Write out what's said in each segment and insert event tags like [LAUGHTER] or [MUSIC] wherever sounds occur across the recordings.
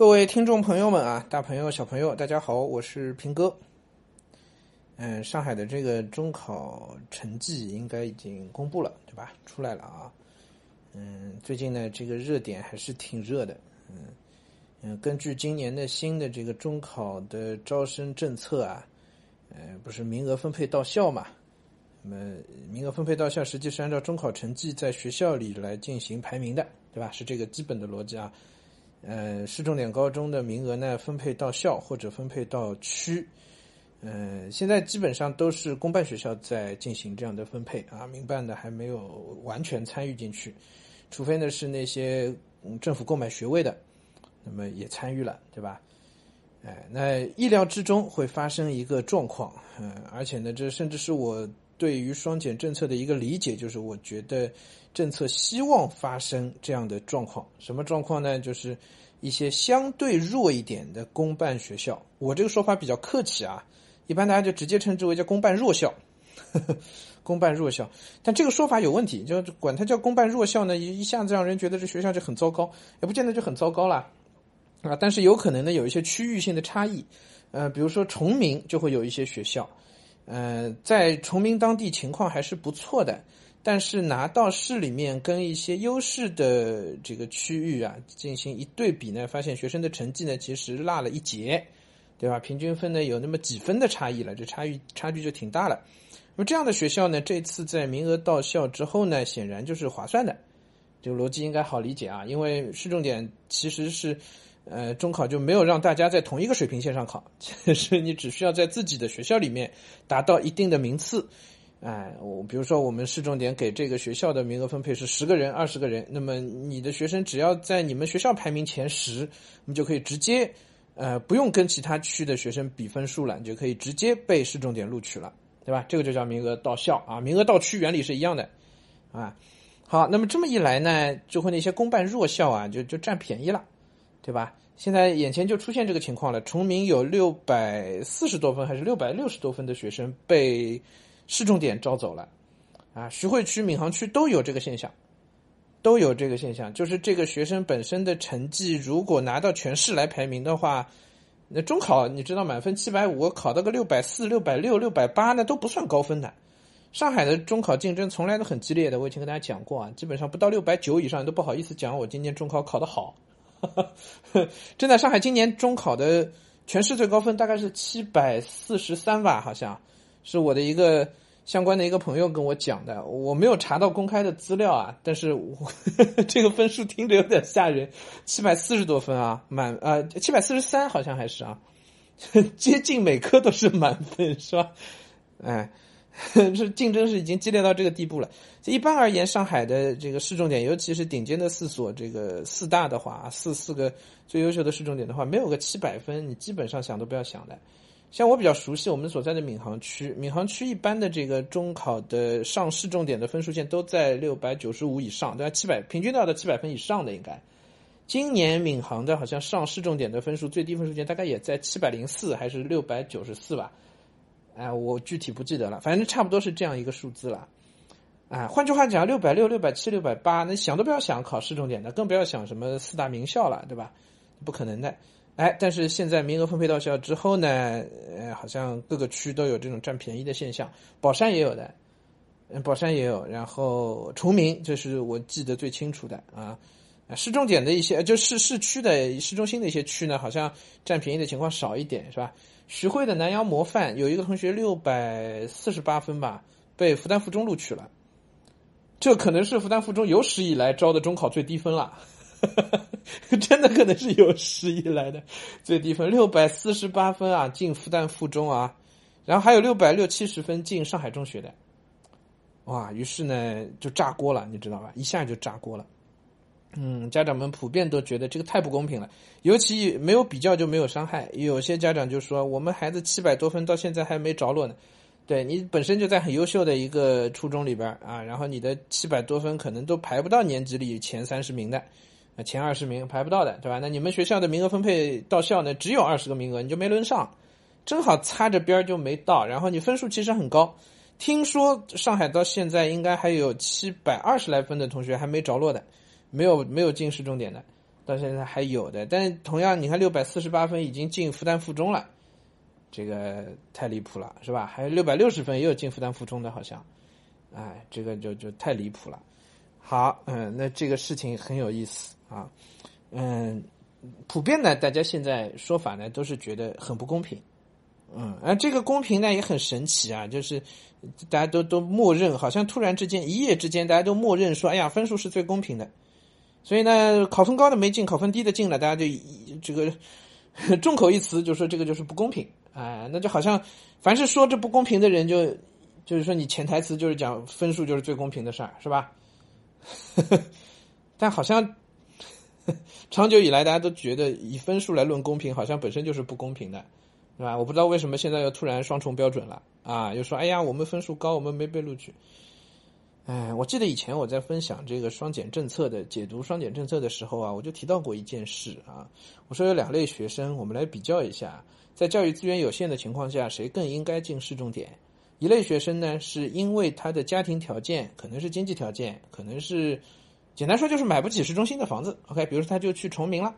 各位听众朋友们啊，大朋友小朋友，大家好，我是平哥。嗯，上海的这个中考成绩应该已经公布了，对吧？出来了啊。嗯，最近呢，这个热点还是挺热的。嗯嗯，根据今年的新的这个中考的招生政策啊，呃，不是名额分配到校嘛？那么名额分配到校，实际是按照中考成绩在学校里来进行排名的，对吧？是这个基本的逻辑啊。呃，市重点高中的名额呢，分配到校或者分配到区。嗯，现在基本上都是公办学校在进行这样的分配啊，民办的还没有完全参与进去，除非呢是那些政府购买学位的，那么也参与了，对吧？哎，那意料之中会发生一个状况，嗯，而且呢，这甚至是我对于双减政策的一个理解，就是我觉得政策希望发生这样的状况，什么状况呢？就是一些相对弱一点的公办学校，我这个说法比较客气啊。一般大家就直接称之为叫公办弱校，[LAUGHS] 公办弱校。但这个说法有问题，就管它叫公办弱校呢，一一下子让人觉得这学校就很糟糕，也不见得就很糟糕啦。啊。但是有可能呢有一些区域性的差异，呃，比如说崇明就会有一些学校，呃，在崇明当地情况还是不错的，但是拿到市里面跟一些优势的这个区域啊进行一对比呢，发现学生的成绩呢其实落了一截。对吧？平均分呢有那么几分的差异了，这差异差距就挺大了。那么这样的学校呢，这次在名额到校之后呢，显然就是划算的，这个逻辑应该好理解啊。因为市重点其实是，呃，中考就没有让大家在同一个水平线上考，[LAUGHS] 是你只需要在自己的学校里面达到一定的名次。哎，我比如说我们市重点给这个学校的名额分配是十个人、二十个人，那么你的学生只要在你们学校排名前十，你就可以直接。呃，不用跟其他区的学生比分数了，你就可以直接被市重点录取了，对吧？这个就叫名额到校啊，名额到区原理是一样的，啊，好，那么这么一来呢，就会那些公办弱校啊，就就占便宜了，对吧？现在眼前就出现这个情况了，崇明有六百四十多分还是六百六十多分的学生被市重点招走了，啊，徐汇区、闵行区都有这个现象。都有这个现象，就是这个学生本身的成绩，如果拿到全市来排名的话，那中考你知道满分七百五，考到个六百四、六百六、六百八，那都不算高分的。上海的中考竞争从来都很激烈的，我以前跟大家讲过啊，基本上不到六百九以上都不好意思讲我今年中考考得好。[LAUGHS] 正在，上海今年中考的全市最高分大概是七百四十三吧，好像是我的一个。相关的一个朋友跟我讲的，我没有查到公开的资料啊，但是我 [LAUGHS] 这个分数听着有点吓人，七百四十多分啊，满啊七百四十三好像还是啊，[LAUGHS] 接近每科都是满分是吧？哎，[LAUGHS] 是竞争是已经激烈到这个地步了。一般而言，上海的这个市重点，尤其是顶尖的四所，这个四大的话，四四个最优秀的市重点的话，没有个七百分，你基本上想都不要想的。像我比较熟悉我们所在的闵行区，闵行区一般的这个中考的上市重点的分数线都在六百九十五以上，对吧？七百平均到的七百分以上的应该。今年闵行的好像上市重点的分数最低分数线大概也在七百零四还是六百九十四吧？哎，我具体不记得了，反正差不多是这样一个数字了。哎，换句话讲，六百六、六百七、六百八，那想都不要想考市重点的，更不要想什么四大名校了，对吧？不可能的。哎，但是现在名额分配到校之后呢，呃，好像各个区都有这种占便宜的现象，宝山也有的，嗯，宝山也有，然后崇明这是我记得最清楚的啊，市重点的一些，就是市区的市中心的一些区呢，好像占便宜的情况少一点，是吧？徐汇的南阳模范有一个同学六百四十八分吧，被复旦附中录取了，这可能是复旦附中有史以来招的中考最低分了。[LAUGHS] 真的可能是有史以来的最低分，六百四十八分啊，进复旦附中啊，然后还有六百六七十分进上海中学的，哇！于是呢就炸锅了，你知道吧？一下就炸锅了。嗯，家长们普遍都觉得这个太不公平了，尤其没有比较就没有伤害。有些家长就说：“我们孩子七百多分到现在还没着落呢。”对你本身就在很优秀的一个初中里边啊，然后你的七百多分可能都排不到年级里前三十名的。啊前二十名排不到的，对吧？那你们学校的名额分配到校呢，只有二十个名额，你就没轮上，正好擦着边就没到。然后你分数其实很高，听说上海到现在应该还有七百二十来分的同学还没着落的，没有没有进市重点的，到现在还有的。但同样，你看六百四十八分已经进复旦附中了，这个太离谱了，是吧？还有六百六十分也有进复旦附中的，好像，哎，这个就就太离谱了。好，嗯，那这个事情很有意思啊，嗯，普遍呢，大家现在说法呢都是觉得很不公平。嗯，而这个公平呢也很神奇啊，就是大家都都默认，好像突然之间一夜之间，大家都默认说，哎呀，分数是最公平的，所以呢，考分高的没进，考分低的进了，大家就这个 [LAUGHS] 众口一词，就说这个就是不公平，哎，那就好像凡是说这不公平的人，就就是说你潜台词就是讲分数就是最公平的事儿，是吧？[LAUGHS] 但好像 [LAUGHS] 长久以来，大家都觉得以分数来论公平，好像本身就是不公平的。是吧？我不知道为什么现在又突然双重标准了啊！又说哎呀，我们分数高，我们没被录取。哎，我记得以前我在分享这个双减政策的解读双减政策的时候啊，我就提到过一件事啊。我说有两类学生，我们来比较一下，在教育资源有限的情况下，谁更应该进市重点？一类学生呢，是因为他的家庭条件，可能是经济条件，可能是简单说就是买不起市中心的房子。OK，比如说他就去崇明了。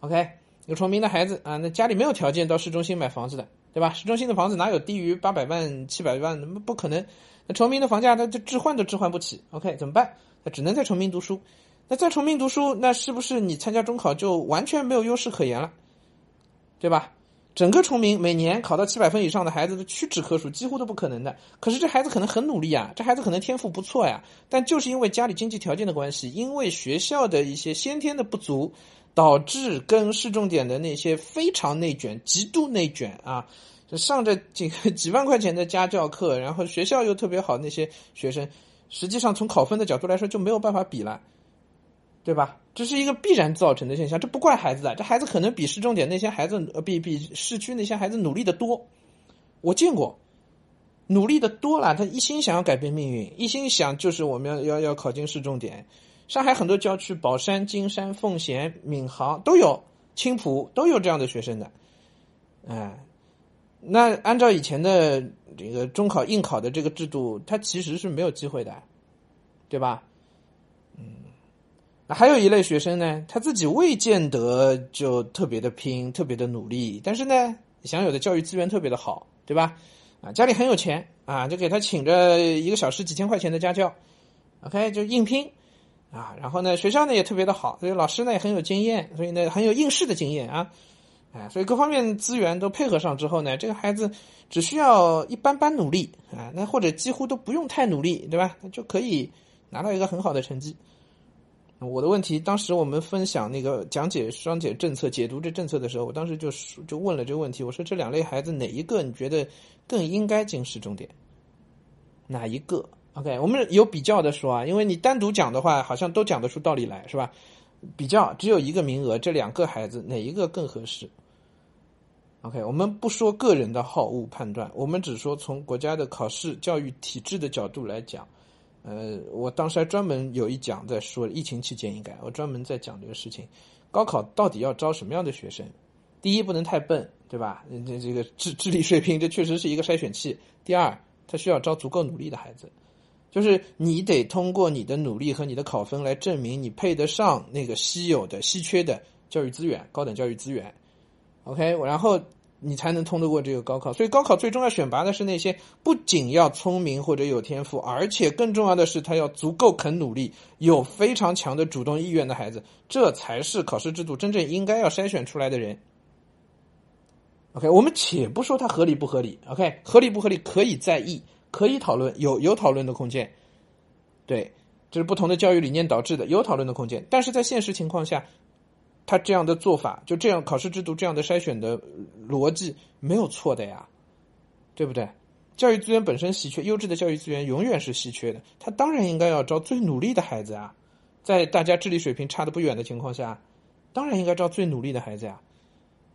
OK。有崇明的孩子啊，那家里没有条件到市中心买房子的，对吧？市中心的房子哪有低于八百万、七百万？那不可能。那崇明的房价，他就置换都置换不起。OK，怎么办？那只能在崇明读书。那在崇明读书，那是不是你参加中考就完全没有优势可言了？对吧？整个崇明每年考到七百分以上的孩子都屈指可数，几乎都不可能的。可是这孩子可能很努力啊，这孩子可能天赋不错呀，但就是因为家里经济条件的关系，因为学校的一些先天的不足。导致跟市重点的那些非常内卷、极度内卷啊，上着几几万块钱的家教课，然后学校又特别好，那些学生实际上从考分的角度来说就没有办法比了，对吧？这是一个必然造成的现象，这不怪孩子的，这孩子可能比市重点那些孩子呃比比市区那些孩子努力的多，我见过，努力的多了，他一心想要改变命运，一心想就是我们要要要考进市重点。上海很多郊区，宝山、金山、奉贤、闵行都有，青浦都有这样的学生的，哎，那按照以前的这个中考应考的这个制度，他其实是没有机会的，对吧？嗯，那还有一类学生呢，他自己未见得就特别的拼，特别的努力，但是呢，享有的教育资源特别的好，对吧？啊，家里很有钱啊，就给他请着一个小时几千块钱的家教，OK，就硬拼。啊，然后呢，学校呢也特别的好，所以老师呢也很有经验，所以呢很有应试的经验啊，哎，所以各方面资源都配合上之后呢，这个孩子只需要一般般努力啊，那或者几乎都不用太努力，对吧？那就可以拿到一个很好的成绩。我的问题，当时我们分享那个讲解双减政策、解读这政策的时候，我当时就就问了这个问题，我说这两类孩子哪一个你觉得更应该进市重点？哪一个？OK，我们有比较的说啊，因为你单独讲的话，好像都讲得出道理来，是吧？比较只有一个名额，这两个孩子哪一个更合适？OK，我们不说个人的好恶判断，我们只说从国家的考试教育体制的角度来讲。呃，我当时还专门有一讲在说，疫情期间应该我专门在讲这个事情，高考到底要招什么样的学生？第一，不能太笨，对吧？这这个智智力水平，这确实是一个筛选器。第二，他需要招足够努力的孩子。就是你得通过你的努力和你的考分来证明你配得上那个稀有的、稀缺的教育资源、高等教育资源，OK，然后你才能通得过这个高考。所以高考最终要选拔的是那些不仅要聪明或者有天赋，而且更重要的是他要足够肯努力、有非常强的主动意愿的孩子，这才是考试制度真正应该要筛选出来的人。OK，我们且不说它合理不合理，OK，合理不合理可以在意。可以讨论，有有讨论的空间，对，这是不同的教育理念导致的，有讨论的空间。但是在现实情况下，他这样的做法，就这样考试制度这样的筛选的逻辑没有错的呀，对不对？教育资源本身稀缺，优质的教育资源永远是稀缺的，他当然应该要招最努力的孩子啊，在大家智力水平差的不远的情况下，当然应该招最努力的孩子呀。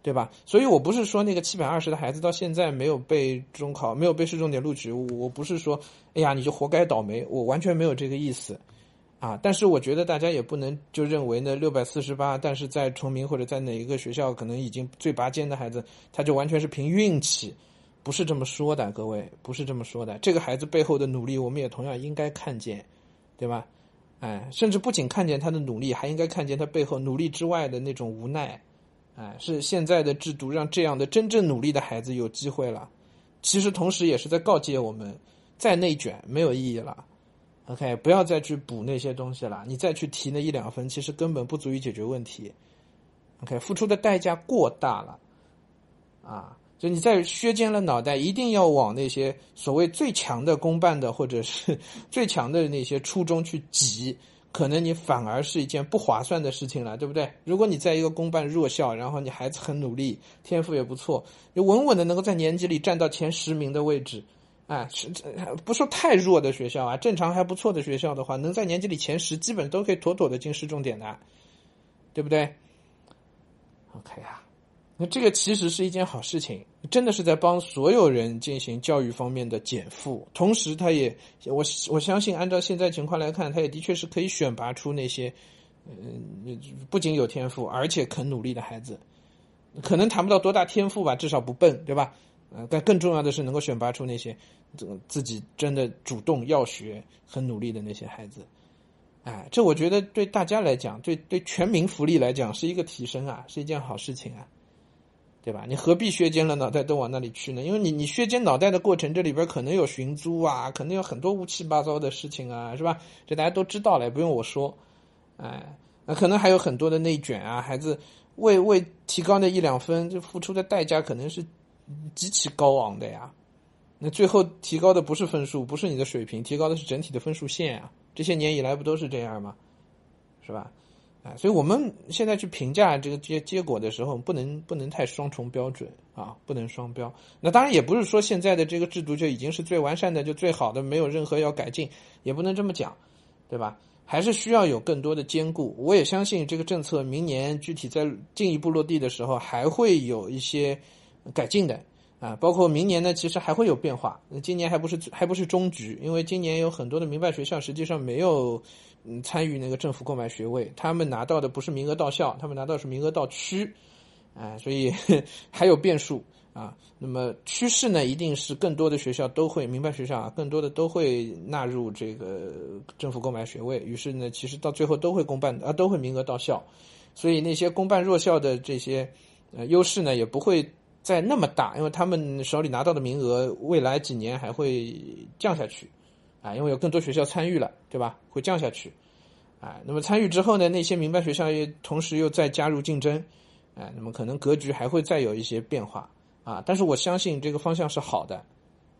对吧？所以我不是说那个七百二十的孩子到现在没有被中考、没有被市重点录取，我不是说，哎呀，你就活该倒霉，我完全没有这个意思，啊！但是我觉得大家也不能就认为呢，六百四十八，但是在崇明或者在哪一个学校可能已经最拔尖的孩子，他就完全是凭运气，不是这么说的，各位，不是这么说的。这个孩子背后的努力，我们也同样应该看见，对吧？哎，甚至不仅看见他的努力，还应该看见他背后努力之外的那种无奈。哎，是现在的制度让这样的真正努力的孩子有机会了。其实同时也是在告诫我们，再内卷没有意义了。OK，不要再去补那些东西了，你再去提那一两分，其实根本不足以解决问题。OK，付出的代价过大了，啊，就你在削尖了脑袋，一定要往那些所谓最强的公办的或者是 [LAUGHS] 最强的那些初中去挤，可能你反而是一件不划算的事情了，对不对？如果你在一个公办弱校，然后你孩子很努力，天赋也不错，你稳稳的能够在年级里站到前十名的位置。啊，是这不说太弱的学校啊，正常还不错的学校的话，能在年级里前十，基本都可以妥妥的进市重点的，对不对？OK 啊，那这个其实是一件好事情，真的是在帮所有人进行教育方面的减负，同时他也，我我相信按照现在情况来看，他也的确是可以选拔出那些，嗯，不仅有天赋，而且肯努力的孩子，可能谈不到多大天赋吧，至少不笨，对吧？呃，但更重要的是能够选拔出那些自己真的主动要学、很努力的那些孩子，哎，这我觉得对大家来讲，对对全民福利来讲是一个提升啊，是一件好事情啊，对吧？你何必削尖了脑袋都往那里去呢？因为你你削尖脑袋的过程，这里边可能有寻租啊，可能有很多乌七八糟的事情啊，是吧？这大家都知道了，也不用我说，哎，那可能还有很多的内卷啊，孩子为为提高那一两分，就付出的代价可能是。极其高昂的呀，那最后提高的不是分数，不是你的水平，提高的是整体的分数线啊。这些年以来不都是这样吗？是吧？啊，所以我们现在去评价这个结结果的时候，不能不能太双重标准啊，不能双标。那当然也不是说现在的这个制度就已经是最完善的，就最好的，没有任何要改进，也不能这么讲，对吧？还是需要有更多的兼顾。我也相信这个政策明年具体在进一步落地的时候，还会有一些。改进的啊，包括明年呢，其实还会有变化。那今年还不是还不是终局，因为今年有很多的民办学校实际上没有嗯参与那个政府购买学位，他们拿到的不是名额到校，他们拿到是名额到区，啊，所以 [LAUGHS] 还有变数啊。那么趋势呢，一定是更多的学校都会民办学校啊，更多的都会纳入这个政府购买学位，于是呢，其实到最后都会公办啊，都会名额到校，所以那些公办弱校的这些呃优势呢，也不会。在那么大，因为他们手里拿到的名额，未来几年还会降下去，啊，因为有更多学校参与了，对吧？会降下去，啊，那么参与之后呢，那些民办学校也同时又再加入竞争，啊，那么可能格局还会再有一些变化，啊，但是我相信这个方向是好的，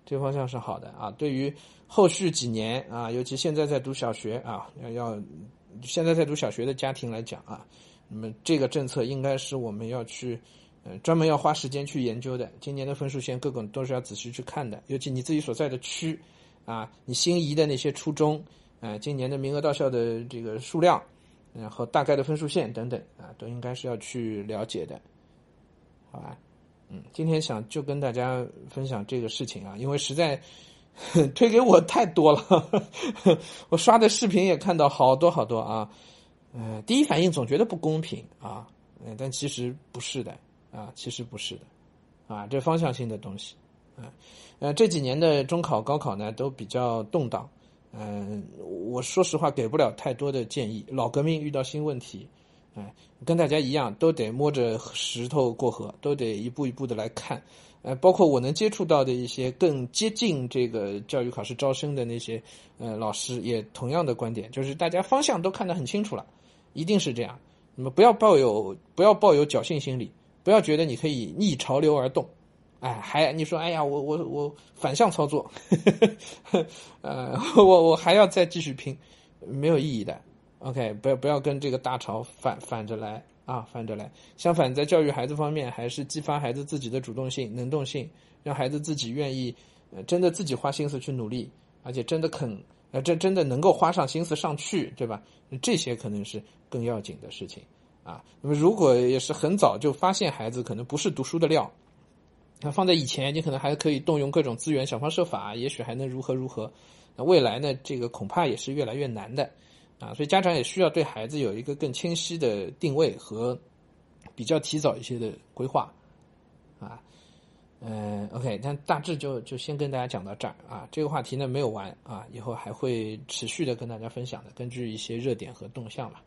这个方向是好的，啊，对于后续几年啊，尤其现在在读小学啊，要要现在在读小学的家庭来讲啊，那么这个政策应该是我们要去。专门要花时间去研究的，今年的分数线各个都是要仔细去看的，尤其你自己所在的区，啊，你心仪的那些初中，啊，今年的名额到校的这个数量，然后大概的分数线等等，啊，都应该是要去了解的，好吧？嗯，今天想就跟大家分享这个事情啊，因为实在 [LAUGHS] 推给我太多了，[LAUGHS] 我刷的视频也看到好多好多啊，呃，第一反应总觉得不公平啊，嗯，但其实不是的。啊，其实不是的，啊，这方向性的东西，啊，呃，这几年的中考、高考呢都比较动荡，嗯，我说实话给不了太多的建议。老革命遇到新问题，哎，跟大家一样，都得摸着石头过河，都得一步一步的来看，呃，包括我能接触到的一些更接近这个教育考试招生的那些呃老师，也同样的观点，就是大家方向都看得很清楚了，一定是这样，那么不要抱有不要抱有侥幸心理。不要觉得你可以逆潮流而动，哎，还你说，哎呀，我我我反向操作，呵呵呃，我我还要再继续拼，没有意义的。OK，不要不要跟这个大潮反反着来啊，反着来。相反，在教育孩子方面，还是激发孩子自己的主动性、能动性，让孩子自己愿意，呃，真的自己花心思去努力，而且真的肯，呃，这真的能够花上心思上去，对吧？这些可能是更要紧的事情。啊，那么如果也是很早就发现孩子可能不是读书的料，那放在以前，你可能还可以动用各种资源，想方设法，也许还能如何如何。那未来呢？这个恐怕也是越来越难的，啊，所以家长也需要对孩子有一个更清晰的定位和比较提早一些的规划，啊，嗯，OK，但大致就就先跟大家讲到这儿啊。这个话题呢没有完啊，以后还会持续的跟大家分享的，根据一些热点和动向吧。